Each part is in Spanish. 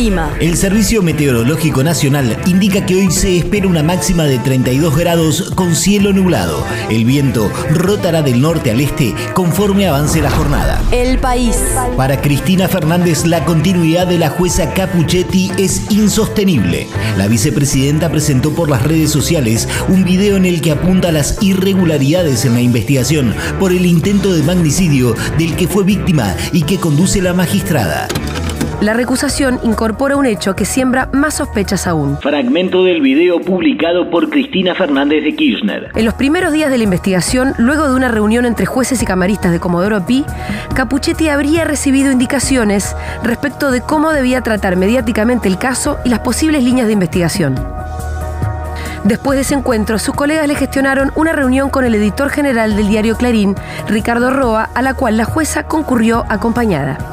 El clima. El Servicio Meteorológico Nacional indica que hoy se espera una máxima de 32 grados con cielo nublado. El viento rotará del norte al este conforme avance la jornada. El país. Para Cristina Fernández, la continuidad de la jueza Capuchetti es insostenible. La vicepresidenta presentó por las redes sociales un video en el que apunta las irregularidades en la investigación por el intento de magnicidio del que fue víctima y que conduce la magistrada. La recusación incorpora un hecho que siembra más sospechas aún. Fragmento del video publicado por Cristina Fernández de Kirchner. En los primeros días de la investigación, luego de una reunión entre jueces y camaristas de Comodoro Pi, Capuchetti habría recibido indicaciones respecto de cómo debía tratar mediáticamente el caso y las posibles líneas de investigación. Después de ese encuentro, sus colegas le gestionaron una reunión con el editor general del diario Clarín, Ricardo Roa, a la cual la jueza concurrió acompañada.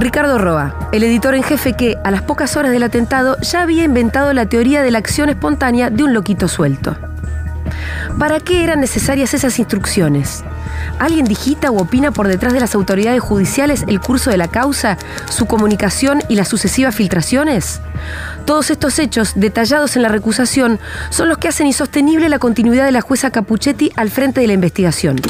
Ricardo Roa, el editor en jefe que, a las pocas horas del atentado, ya había inventado la teoría de la acción espontánea de un loquito suelto. ¿Para qué eran necesarias esas instrucciones? ¿Alguien digita o opina por detrás de las autoridades judiciales el curso de la causa, su comunicación y las sucesivas filtraciones? Todos estos hechos, detallados en la recusación, son los que hacen insostenible la continuidad de la jueza Capuchetti al frente de la investigación.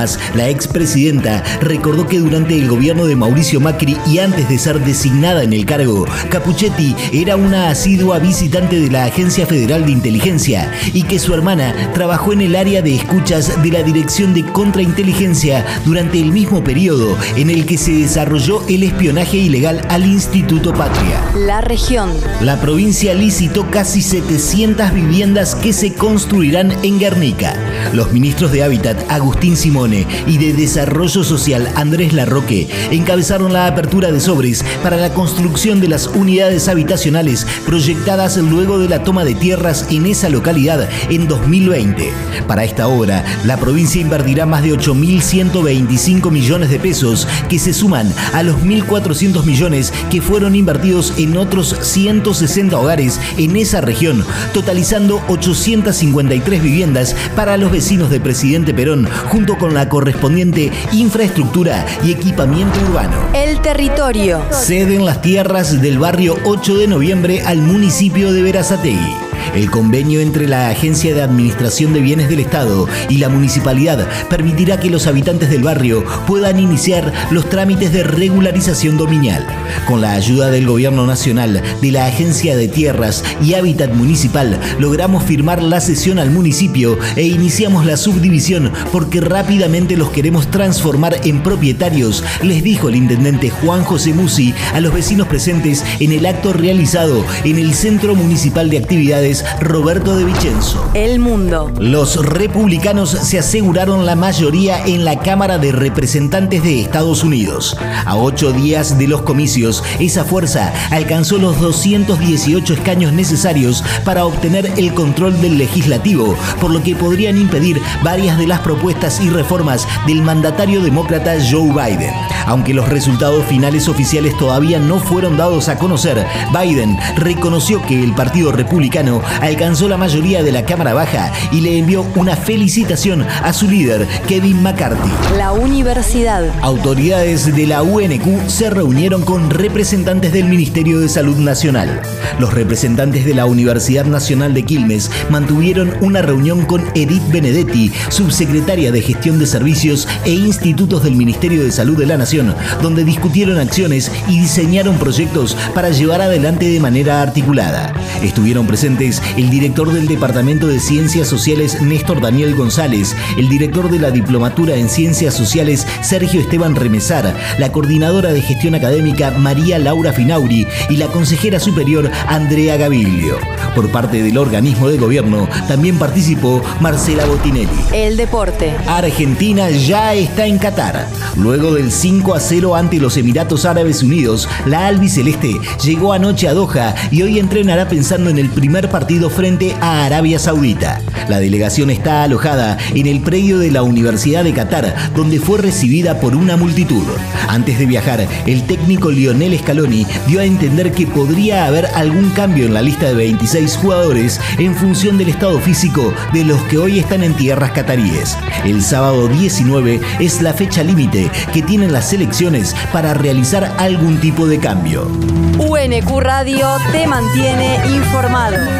Además, la expresidenta recordó que durante el gobierno de Mauricio Macri y antes de ser designada en el cargo, Capuchetti era una asidua visitante de la Agencia Federal de Inteligencia y que su hermana trabajó en el área de escuchas de la Dirección de Contrainteligencia durante el mismo periodo en el que se desarrolló el espionaje ilegal al Instituto Patria. La región. La provincia licitó casi 700 viviendas que se construirán en Guernica. Los ministros de Hábitat, Agustín Y de Desarrollo Social Andrés Larroque encabezaron la apertura de sobres para la construcción de las unidades habitacionales proyectadas luego de la toma de tierras en esa localidad en 2020. Para esta obra, la provincia invertirá más de 8.125 millones de pesos que se suman a los 1.400 millones que fueron invertidos en otros 160 hogares en esa región, totalizando 853 viviendas para los vecinos de Presidente Perón junto con la correspondiente infraestructura y equipamiento urbano. El territorio. Ceden las tierras del barrio 8 de noviembre al municipio de Verazategui. El convenio entre la Agencia de Administración de Bienes del Estado y la municipalidad permitirá que los habitantes del barrio puedan iniciar los trámites de regularización dominial. Con la ayuda del Gobierno Nacional, de la Agencia de Tierras y Hábitat Municipal, logramos firmar la cesión al municipio e iniciamos la subdivisión porque rápidamente los queremos transformar en propietarios, les dijo el intendente Juan José Musi a los vecinos presentes en el acto realizado en el Centro Municipal de Actividades Roberto de Vicenzo. El mundo. Los republicanos se aseguraron la mayoría en la Cámara de Representantes de Estados Unidos. A ocho días de los comicios, esa fuerza alcanzó los 218 escaños necesarios para obtener el control del legislativo, por lo que podrían impedir varias de las propuestas y reformas del mandatario demócrata Joe Biden. Aunque los resultados finales oficiales todavía no fueron dados a conocer, Biden reconoció que el Partido Republicano alcanzó la mayoría de la Cámara Baja y le envió una felicitación a su líder, Kevin McCarthy. La universidad. Autoridades de la UNQ se reunieron con representantes del Ministerio de Salud Nacional. Los representantes de la Universidad Nacional de Quilmes mantuvieron una reunión con Edith Benedetti, subsecretaria de Gestión de Servicios e Institutos del Ministerio de Salud de la Nación, donde discutieron acciones y diseñaron proyectos para llevar adelante de manera articulada. Estuvieron presentes el director del Departamento de Ciencias Sociales Néstor Daniel González, el director de la Diplomatura en Ciencias Sociales Sergio Esteban Remesar, la coordinadora de gestión académica María Laura Finauri y la consejera superior Andrea Gaviglio. Por parte del organismo de gobierno también participó Marcela Botinelli. El deporte. Argentina ya está en Qatar. Luego del 5 a 0 ante los Emiratos Árabes Unidos, la albiceleste llegó anoche a Doha y hoy entrenará pensando en el primer partido partido frente a Arabia Saudita. La delegación está alojada en el predio de la Universidad de Qatar, donde fue recibida por una multitud. Antes de viajar, el técnico Lionel Scaloni dio a entender que podría haber algún cambio en la lista de 26 jugadores en función del estado físico de los que hoy están en tierras cataríes. El sábado 19 es la fecha límite que tienen las selecciones para realizar algún tipo de cambio. UNQ Radio te mantiene informado.